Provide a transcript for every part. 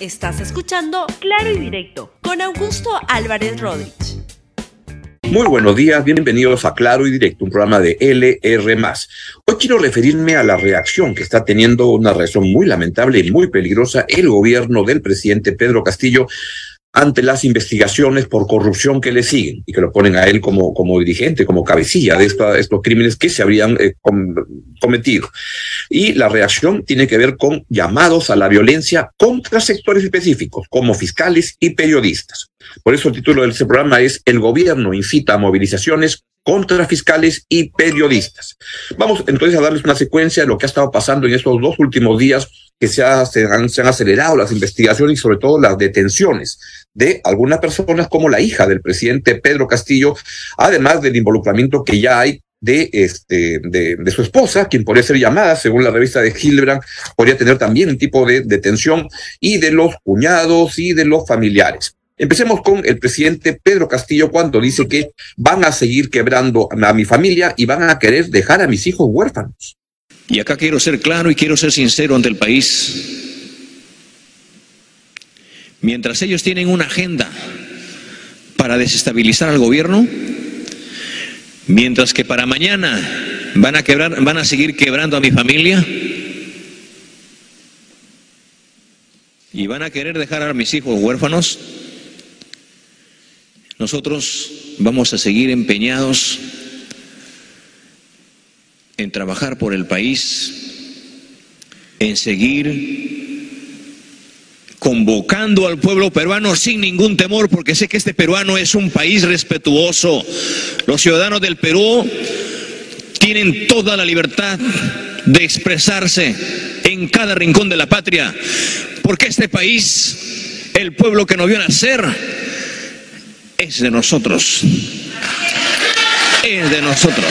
Estás escuchando Claro y Directo con Augusto Álvarez Rodríguez. Muy buenos días, bienvenidos a Claro y Directo, un programa de LR. Hoy quiero referirme a la reacción que está teniendo una reacción muy lamentable y muy peligrosa el gobierno del presidente Pedro Castillo ante las investigaciones por corrupción que le siguen y que lo ponen a él como, como dirigente, como cabecilla de estos crímenes que se habrían eh, cometido. Y la reacción tiene que ver con llamados a la violencia contra sectores específicos, como fiscales y periodistas. Por eso el título de este programa es El gobierno incita a movilizaciones contra fiscales y periodistas. Vamos entonces a darles una secuencia de lo que ha estado pasando en estos dos últimos días que se, han, se han acelerado las investigaciones y sobre todo las detenciones de algunas personas como la hija del presidente Pedro Castillo, además del involucramiento que ya hay de, este, de, su esposa, quien podría ser llamada, según la revista de Hildebrand, podría tener también un tipo de detención, y de los cuñados y de los familiares. Empecemos con el presidente Pedro Castillo cuando dice que van a seguir quebrando a mi familia y van a querer dejar a mis hijos huérfanos. Y acá quiero ser claro y quiero ser sincero ante el país. Mientras ellos tienen una agenda para desestabilizar al gobierno, mientras que para mañana van a seguir quebrando a mi familia y van a querer dejar a mis hijos huérfanos, nosotros vamos a seguir empeñados en trabajar por el país, en seguir convocando al pueblo peruano sin ningún temor, porque sé que este peruano es un país respetuoso. Los ciudadanos del Perú tienen toda la libertad de expresarse en cada rincón de la patria, porque este país, el pueblo que nos vio nacer, es de nosotros. Es de nosotros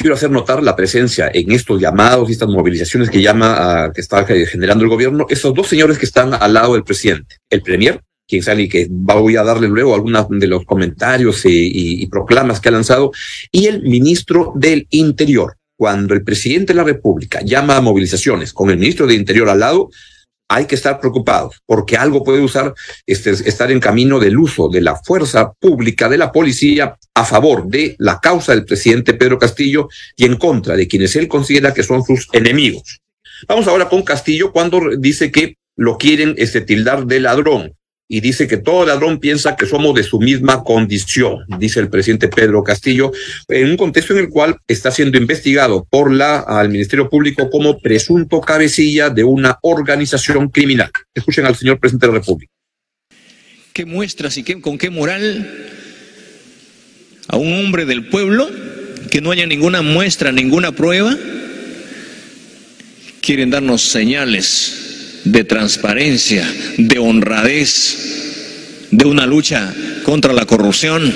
quiero hacer notar la presencia en estos llamados y estas movilizaciones que llama a, que está generando el gobierno, esos dos señores que están al lado del presidente, el premier, quien sale y que voy a darle luego algunos de los comentarios y, y proclamas que ha lanzado, y el ministro del Interior. Cuando el presidente de la República llama a movilizaciones con el ministro del Interior al lado, hay que estar preocupados porque algo puede usar, este, estar en camino del uso de la fuerza pública de la policía a favor de la causa del presidente Pedro Castillo y en contra de quienes él considera que son sus enemigos. Vamos ahora con Castillo cuando dice que lo quieren este, tildar de ladrón y dice que todo ladrón piensa que somos de su misma condición, dice el presidente Pedro Castillo, en un contexto en el cual está siendo investigado por la al Ministerio Público como presunto cabecilla de una organización criminal. Escuchen al señor presidente de la República. ¿Qué muestras y qué, con qué moral a un hombre del pueblo que no haya ninguna muestra, ninguna prueba, quieren darnos señales de transparencia, de honradez, de una lucha contra la corrupción.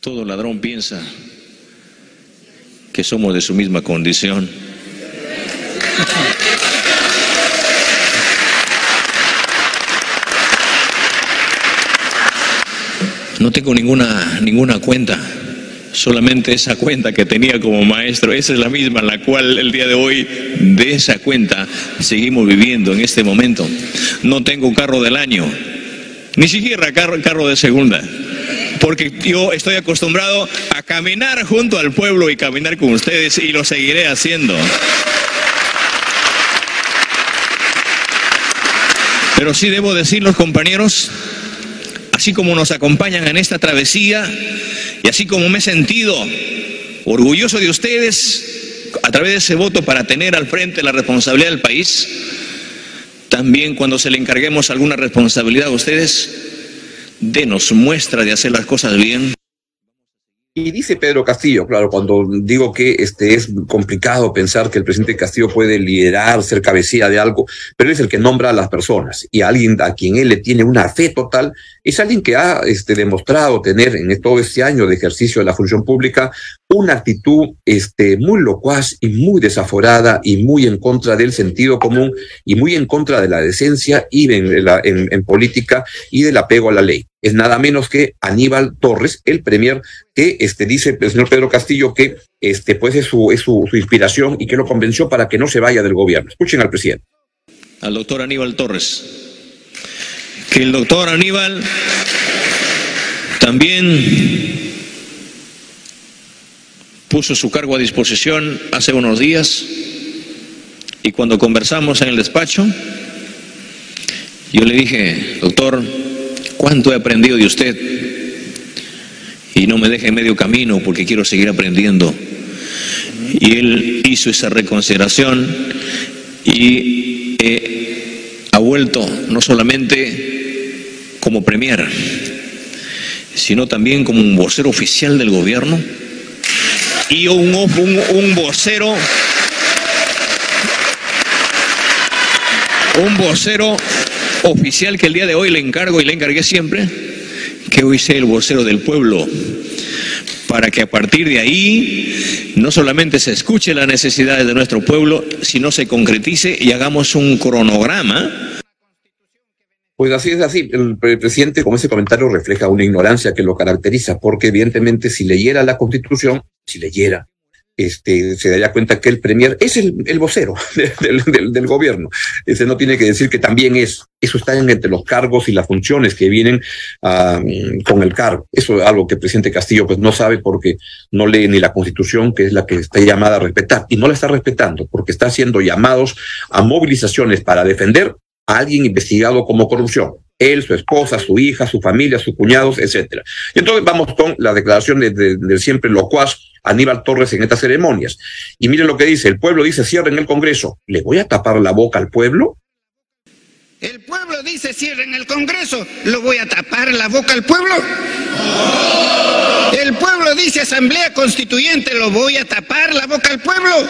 Todo ladrón piensa que somos de su misma condición. No tengo ninguna, ninguna cuenta solamente esa cuenta que tenía como maestro, esa es la misma en la cual el día de hoy de esa cuenta seguimos viviendo en este momento. No tengo carro del año, ni siquiera carro, carro de segunda, porque yo estoy acostumbrado a caminar junto al pueblo y caminar con ustedes y lo seguiré haciendo. Pero sí debo decir los compañeros, así como nos acompañan en esta travesía, y así como me he sentido orgulloso de ustedes a través de ese voto para tener al frente la responsabilidad del país, también cuando se le encarguemos alguna responsabilidad a ustedes, denos muestra de hacer las cosas bien. Y dice Pedro Castillo, claro, cuando digo que este es complicado pensar que el presidente Castillo puede liderar, ser cabecilla de algo, pero es el que nombra a las personas y alguien a quien él le tiene una fe total, es alguien que ha este, demostrado tener en todo este año de ejercicio de la función pública una actitud este, muy locuaz y muy desaforada y muy en contra del sentido común y muy en contra de la decencia y en, política y del apego a la ley es nada menos que Aníbal Torres, el premier, que este, dice el señor Pedro Castillo que pues es, su, es su inspiración y que lo convenció para que no se vaya del gobierno. Escuchen al presidente. Al doctor Aníbal Torres. El doctor Aníbal también puso su cargo a disposición hace unos días y cuando conversamos en el despacho, yo le dije, doctor, ¿cuánto he aprendido de usted? Y no me deje en medio camino porque quiero seguir aprendiendo. Y él hizo esa reconsideración y eh, ha vuelto no solamente como premier, sino también como un vocero oficial del gobierno y un, un, un vocero un vocero oficial que el día de hoy le encargo y le encargué siempre, que hoy sea el vocero del pueblo, para que a partir de ahí no solamente se escuche las necesidades de nuestro pueblo, sino se concretice y hagamos un cronograma. Pues así es así. El presidente, como ese comentario, refleja una ignorancia que lo caracteriza, porque evidentemente si leyera la constitución, si leyera, este, se daría cuenta que el Premier es el, el vocero del, del, del, gobierno. Ese no tiene que decir que también es. Eso está entre los cargos y las funciones que vienen con el cargo. Eso es algo que el presidente Castillo pues no sabe porque no lee ni la constitución, que es la que está llamada a respetar. Y no la está respetando porque está haciendo llamados a movilizaciones para defender a alguien investigado como corrupción él, su esposa, su hija, su familia, sus cuñados, etcétera. Y entonces vamos con la declaración del de, de siempre locuaz Aníbal Torres en estas ceremonias. Y miren lo que dice, el pueblo dice, cierren el Congreso. ¿Le voy a tapar la boca al pueblo? El pueblo dice, cierren el Congreso. ¿Lo voy a tapar la boca al pueblo? El pueblo dice, Asamblea Constituyente, ¿lo voy a tapar la boca al pueblo?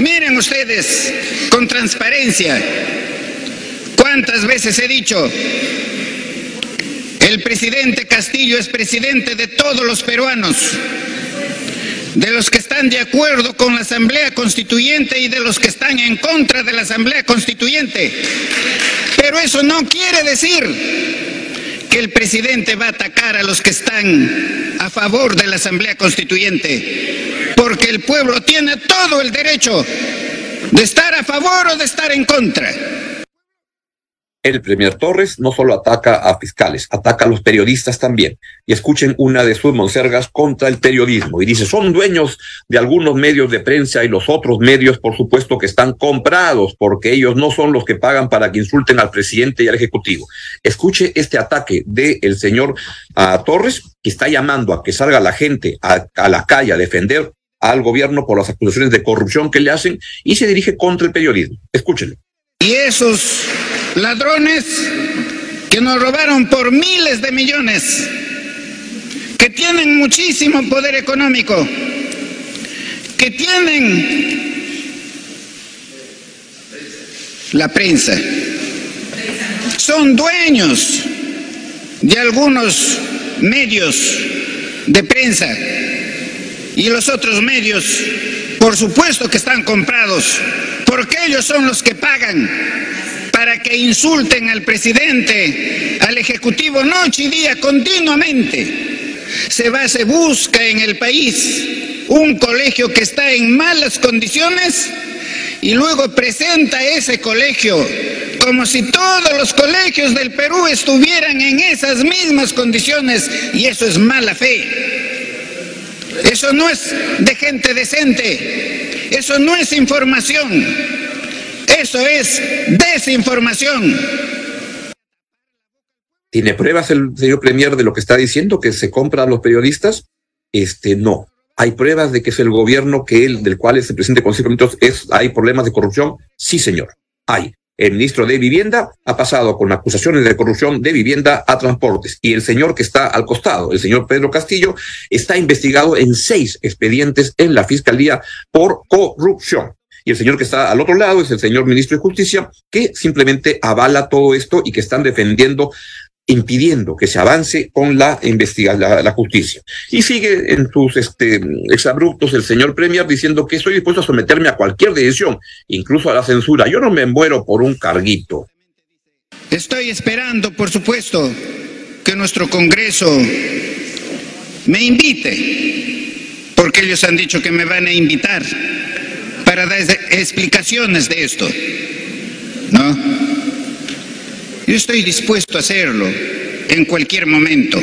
Miren ustedes, con transparencia, ¿Cuántas veces he dicho? El presidente Castillo es presidente de todos los peruanos, de los que están de acuerdo con la Asamblea Constituyente y de los que están en contra de la Asamblea Constituyente. Pero eso no quiere decir que el presidente va a atacar a los que están a favor de la Asamblea Constituyente, porque el pueblo tiene todo el derecho de estar a favor o de estar en contra el Premier Torres no solo ataca a fiscales, ataca a los periodistas también. Y escuchen una de sus monsergas contra el periodismo. Y dice, son dueños de algunos medios de prensa y los otros medios, por supuesto, que están comprados, porque ellos no son los que pagan para que insulten al presidente y al Ejecutivo. Escuche este ataque del el señor uh, Torres, que está llamando a que salga la gente a, a la calle a defender al gobierno por las acusaciones de corrupción que le hacen y se dirige contra el periodismo. Escúchenlo. Y esos ladrones que nos robaron por miles de millones, que tienen muchísimo poder económico, que tienen la prensa, son dueños de algunos medios de prensa y los otros medios, por supuesto que están comprados, porque ellos son los que pagan para que insulten al presidente, al ejecutivo noche y día continuamente. Se va, se busca en el país un colegio que está en malas condiciones y luego presenta ese colegio como si todos los colegios del Perú estuvieran en esas mismas condiciones y eso es mala fe. Eso no es de gente decente, eso no es información. Eso es desinformación. ¿Tiene pruebas el señor Premier de lo que está diciendo, que se compra a los periodistas? Este, no. ¿Hay pruebas de que es el gobierno que él, del cual es el presidente con cinco minutos, es, hay problemas de corrupción? Sí, señor. Hay. El ministro de Vivienda ha pasado con acusaciones de corrupción de vivienda a transportes. Y el señor que está al costado, el señor Pedro Castillo, está investigado en seis expedientes en la Fiscalía por corrupción. Y el señor que está al otro lado es el señor ministro de Justicia, que simplemente avala todo esto y que están defendiendo impidiendo que se avance con la investigación, la, justicia. Y sigue en sus este, exabruptos el señor Premier diciendo que estoy dispuesto a someterme a cualquier decisión, incluso a la censura. Yo no me muero por un carguito. Estoy esperando, por supuesto, que nuestro Congreso me invite porque ellos han dicho que me van a invitar para dar explicaciones de esto. ¿No? Yo estoy dispuesto a hacerlo en cualquier momento.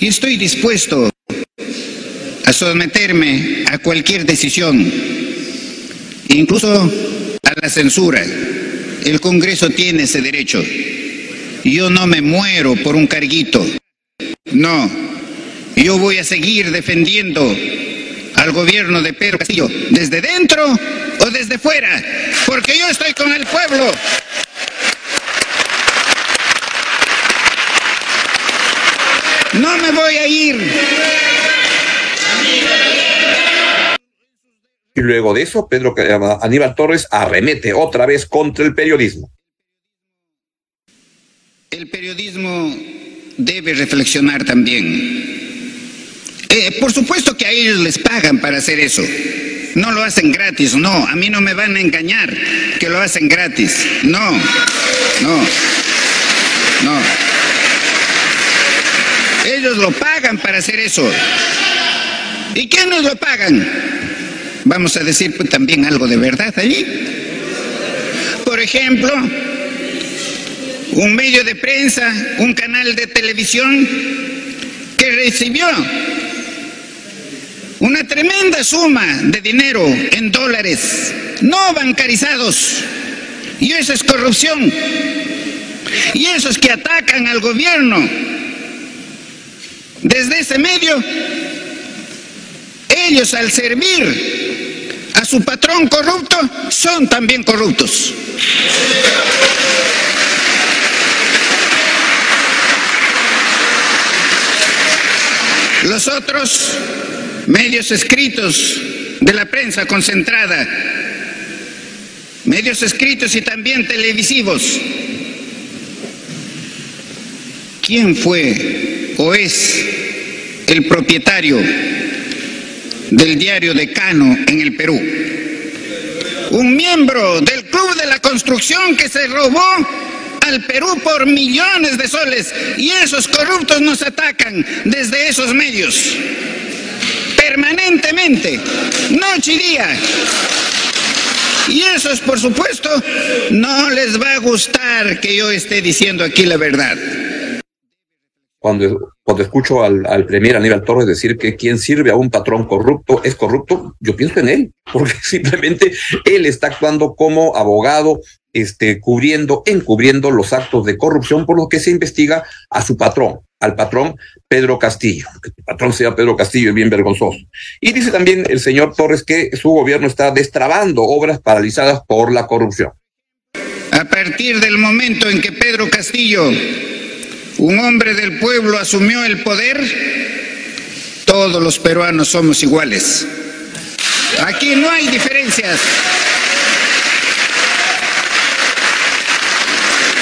Y estoy dispuesto a someterme a cualquier decisión, incluso a la censura. El Congreso tiene ese derecho. Yo no me muero por un carguito. No. Yo voy a seguir defendiendo al gobierno de Pedro Castillo desde dentro o desde fuera, porque yo estoy con el pueblo. Y luego de eso, Pedro Aníbal Torres arremete otra vez contra el periodismo. El periodismo debe reflexionar también. Eh, por supuesto que a ellos les pagan para hacer eso. No lo hacen gratis, no. A mí no me van a engañar que lo hacen gratis. No, no, no. Ellos lo pagan para hacer eso. ¿Y quiénes lo pagan? Vamos a decir pues, también algo de verdad allí. Por ejemplo, un medio de prensa, un canal de televisión que recibió una tremenda suma de dinero en dólares, no bancarizados. Y eso es corrupción. Y esos que atacan al gobierno desde ese medio, ellos al servir su patrón corrupto son también corruptos. Los otros medios escritos de la prensa concentrada, medios escritos y también televisivos. ¿Quién fue o es el propietario del diario Decano en el Perú? Un miembro del Club de la Construcción que se robó al Perú por millones de soles y esos corruptos nos atacan desde esos medios permanentemente, noche y día. Y esos, por supuesto, no les va a gustar que yo esté diciendo aquí la verdad. Cuando, cuando escucho al, al premier Aníbal Torres decir que quien sirve a un patrón corrupto es corrupto, yo pienso en él, porque simplemente él está actuando como abogado, este, cubriendo, encubriendo los actos de corrupción por lo que se investiga a su patrón, al patrón Pedro Castillo. Que el patrón sea Pedro Castillo es bien vergonzoso. Y dice también el señor Torres que su gobierno está destrabando obras paralizadas por la corrupción. A partir del momento en que Pedro Castillo, un hombre del pueblo, asumió el poder, todos los peruanos somos iguales. Aquí no hay diferencias.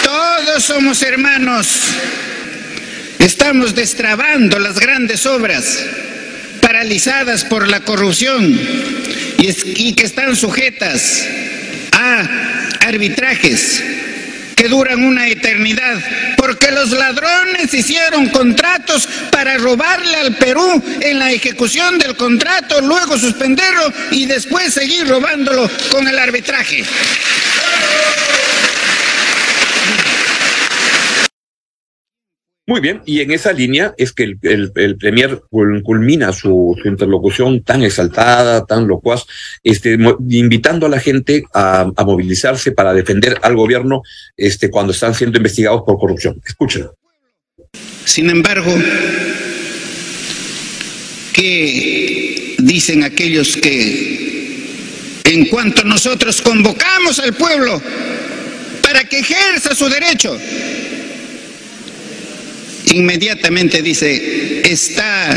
Todos somos hermanos. Estamos destrabando las grandes obras paralizadas por la corrupción y, que están sujetas a arbitrajes que duran una eternidad, porque los ladrones hicieron contratos para robarle al Perú en la ejecución del contrato, luego suspenderlo y después seguir robándolo con el arbitraje. Muy bien, y en esa línea es que el, el, Premier culmina su, interlocución tan exaltada, tan locuaz, este, invitando a la gente a, movilizarse para defender al gobierno este, cuando están siendo investigados por corrupción. Escúchenlo. Sin embargo, ¿qué dicen aquellos que en cuanto nosotros convocamos al pueblo para que ejerza su derecho, inmediatamente dice, está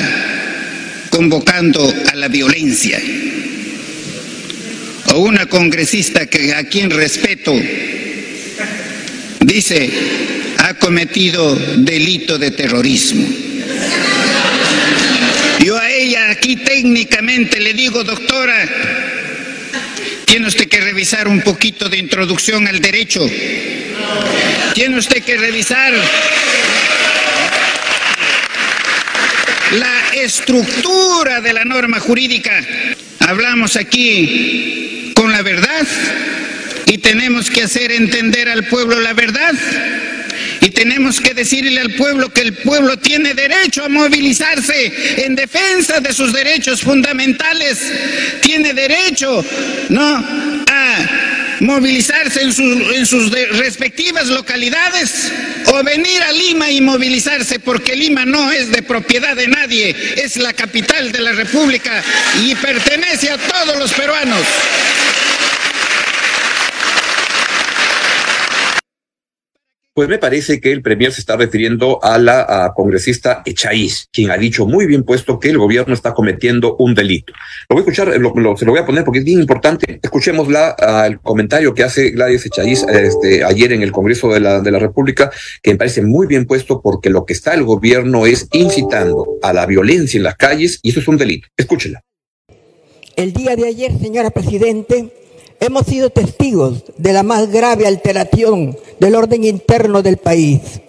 convocando a la violencia. O una congresista que a quien respeto dice, ha cometido delito de terrorismo. Yo a ella aquí técnicamente le digo, doctora, tiene usted que revisar un poquito de introducción al derecho. Tiene usted que revisar la estructura de la norma jurídica. Hablamos aquí con la verdad y tenemos que hacer entender al pueblo la verdad. Y tenemos que decirle al pueblo que el pueblo tiene derecho a movilizarse en defensa de sus derechos fundamentales. Tiene derecho, ¿no? Movilizarse en sus respectivas localidades o venir a Lima y movilizarse porque Lima no es de propiedad de nadie, es la capital de la República y pertenece a todos los peruanos. Pues me parece que el Premier se está refiriendo a la congresista Echaíz, quien ha dicho muy bien puesto que el gobierno está cometiendo un delito. Lo voy a escuchar, se lo voy a poner porque es bien importante. Escuchemos la, el comentario que hace Gladys Echaíz este, ayer en el Congreso de la, de la República, que me parece muy bien puesto porque lo que está el gobierno es incitando a la violencia en las calles y eso es un delito. Escúchela. El día de ayer, señora Presidente, hemos sido testigos de la más grave alteración del orden interno del país.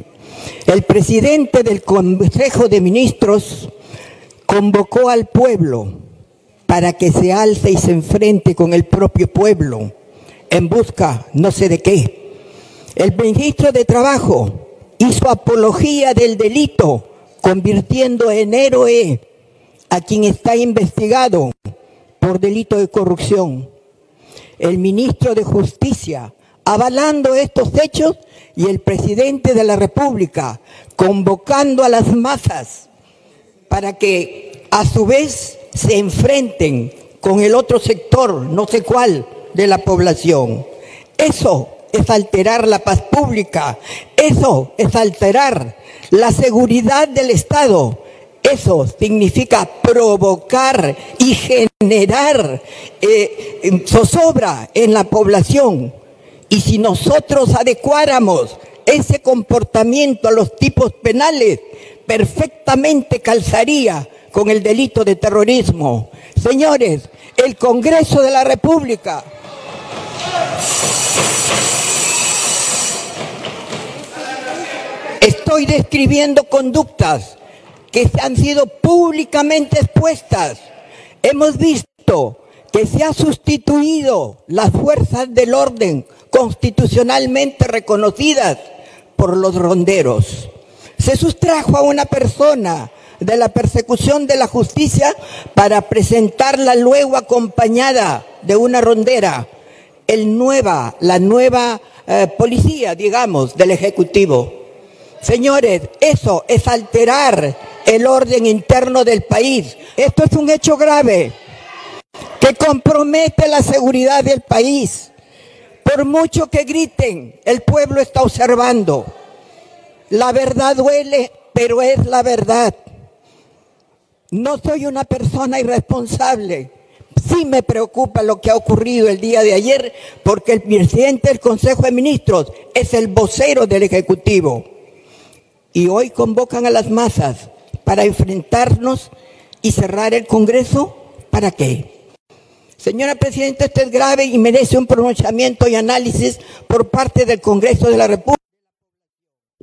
El presidente del Consejo de Ministros convocó al pueblo para que se alce y se enfrente con el propio pueblo en busca no sé de qué. El ministro de Trabajo hizo apología del delito, convirtiendo en héroe a quien está investigado por delito de corrupción el ministro de Justicia avalando estos hechos y el presidente de la República convocando a las masas para que a su vez se enfrenten con el otro sector, no sé cuál, de la población. Eso es alterar la paz pública, eso es alterar la seguridad del Estado, eso significa provocar y generar eh, zozobra en la población. Y si nosotros adecuáramos ese comportamiento a los tipos penales, perfectamente calzaría con el delito de terrorismo. Señores, el Congreso de la República estoy describiendo conductas que han sido públicamente expuestas. Hemos visto que se ha sustituido las fuerzas del orden constitucionalmente reconocidas por los ronderos. Se sustrajo a una persona de la persecución de la justicia para presentarla luego acompañada de una rondera, el nueva, la nueva eh, policía, digamos, del Ejecutivo. Señores, eso es alterar el orden interno del país. Esto es un hecho grave que compromete la seguridad del país. Por mucho que griten, el pueblo está observando. La verdad duele, pero es la verdad. No soy una persona irresponsable. Sí me preocupa lo que ha ocurrido el día de ayer porque el presidente del Consejo de Ministros es el vocero del Ejecutivo. Y hoy convocan a las masas para enfrentarnos y cerrar el Congreso, ¿para qué? Señora Presidenta, esto es grave y merece un pronunciamiento y análisis por parte del Congreso de la República.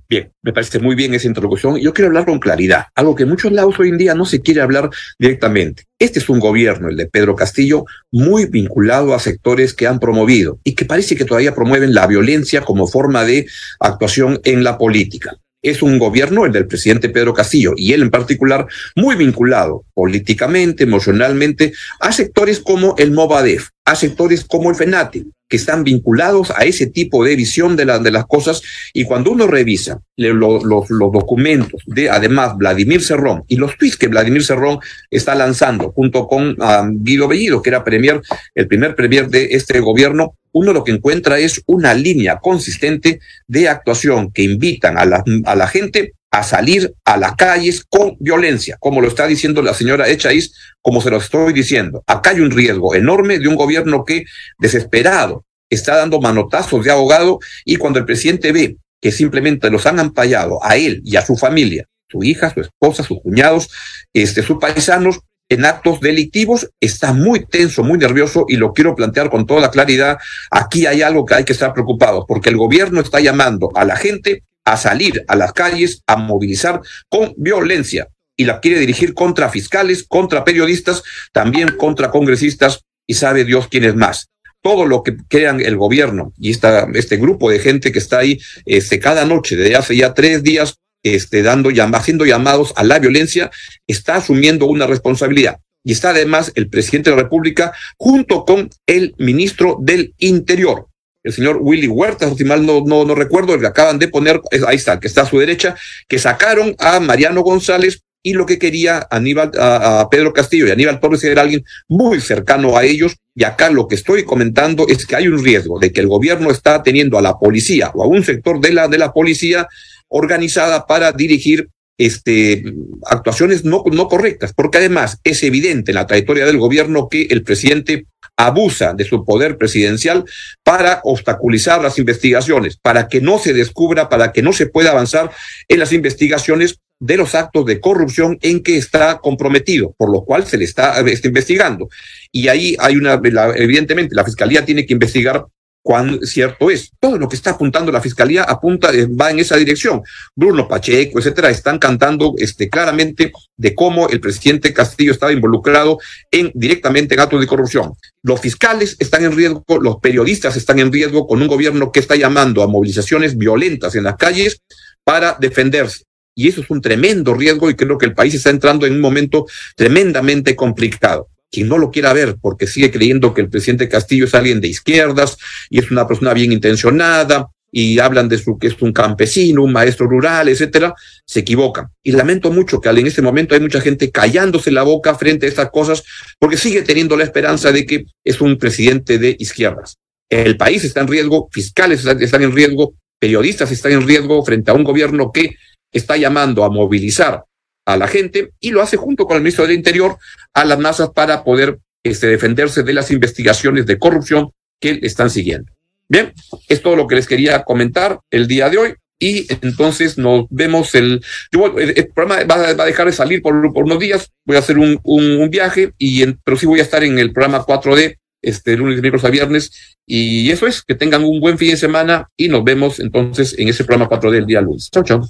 Bien, me parece muy bien esa introducción. Yo quiero hablar con claridad, algo que en muchos lados hoy en día no se quiere hablar directamente. Este es un gobierno, el de Pedro Castillo, muy vinculado a sectores que han promovido y que parece que todavía promueven la violencia como forma de actuación en la política es un gobierno, el del presidente Pedro Castillo, y él en particular, muy vinculado políticamente, emocionalmente, a sectores como el Movadef, a sectores como el FENATE, que están vinculados a ese tipo de visión de, de las cosas. Y cuando uno revisa los, los, documentos de, además, Vladimir Cerrón y los tweets que Vladimir Cerrón está lanzando junto con ah, Guido Bellido, que era premier, el primer premier de este gobierno, uno lo que encuentra es una línea consistente de actuación que invitan a la, a la gente a salir a las calles con violencia, como lo está diciendo la señora Echaíz, como se lo estoy diciendo. Acá hay un riesgo enorme de un gobierno que, desesperado, está dando manotazos de abogado y cuando el presidente ve que simplemente los han ampallado a él y a su familia, su hija, su esposa, sus cuñados, este, sus paisanos, en actos delictivos, está muy tenso, muy nervioso y lo quiero plantear con toda claridad. Aquí hay algo que hay que estar preocupados porque el gobierno está llamando a la gente a salir a las calles, a movilizar con violencia. y la quiere dirigir contra fiscales, contra periodistas, también contra congresistas y sabe Dios quién es más todo lo que crean el gobierno y esta, este grupo de gente que está ahí este, cada noche, desde hace ya tres días, este, dando haciendo llamados a la violencia, está asumiendo una responsabilidad. Y está además el presidente de la República junto con el ministro del Interior, el señor Willy Huerta, si mal no, no, no recuerdo, que acaban de poner, ahí está, que está a su derecha, que sacaron a Mariano González y lo que quería Aníbal, a, Pedro Castillo y Aníbal Torres era alguien muy cercano a ellos. Y acá lo que estoy comentando es que hay un riesgo de que el gobierno está teniendo a la policía o a un sector de la, de la policía organizada para dirigir este, actuaciones no, correctas, porque además es evidente en la trayectoria del gobierno que el presidente abusa de su poder presidencial para obstaculizar las investigaciones, para que no se descubra, para que no se pueda avanzar en las investigaciones de los actos de corrupción en que está comprometido, por lo cual se le está, investigando. Y ahí hay una, evidentemente, la fiscalía tiene que investigar cuán cierto es. Todo lo que está apuntando la fiscalía apunta, eh, va en esa dirección. Bruno Pacheco, etcétera, están cantando este, claramente de cómo el presidente Castillo estaba involucrado en, directamente en actos de corrupción. Los fiscales están en riesgo, los periodistas están en riesgo con un gobierno que está llamando a movilizaciones violentas en las calles para defenderse y eso es un tremendo riesgo y creo que el país está entrando en un momento tremendamente complicado. Quien no lo quiera ver porque sigue creyendo que el presidente Castillo es alguien de izquierdas y es una persona bien intencionada y hablan de su que es un campesino, un maestro rural, etcétera, se equivocan. Y lamento mucho que en este momento hay mucha gente callándose la boca frente a estas cosas porque sigue teniendo la esperanza de que es un presidente de izquierdas. El país está en riesgo, fiscales están en riesgo, periodistas están en riesgo frente a un gobierno que está llamando a movilizar a la gente y lo hace junto con el ministro del Interior a las masas para poder este, defenderse de las investigaciones de corrupción que están siguiendo. Bien, es todo lo que les quería comentar el día de hoy y entonces nos vemos el, el, programa va, a dejar de salir por, unos días, voy a hacer un, un, viaje, y pero sí voy a estar en el programa 4D este lunes, miércoles a viernes. Y eso es, que tengan un buen fin de semana y nos vemos entonces en ese programa 4D el día lunes. Chao, chao.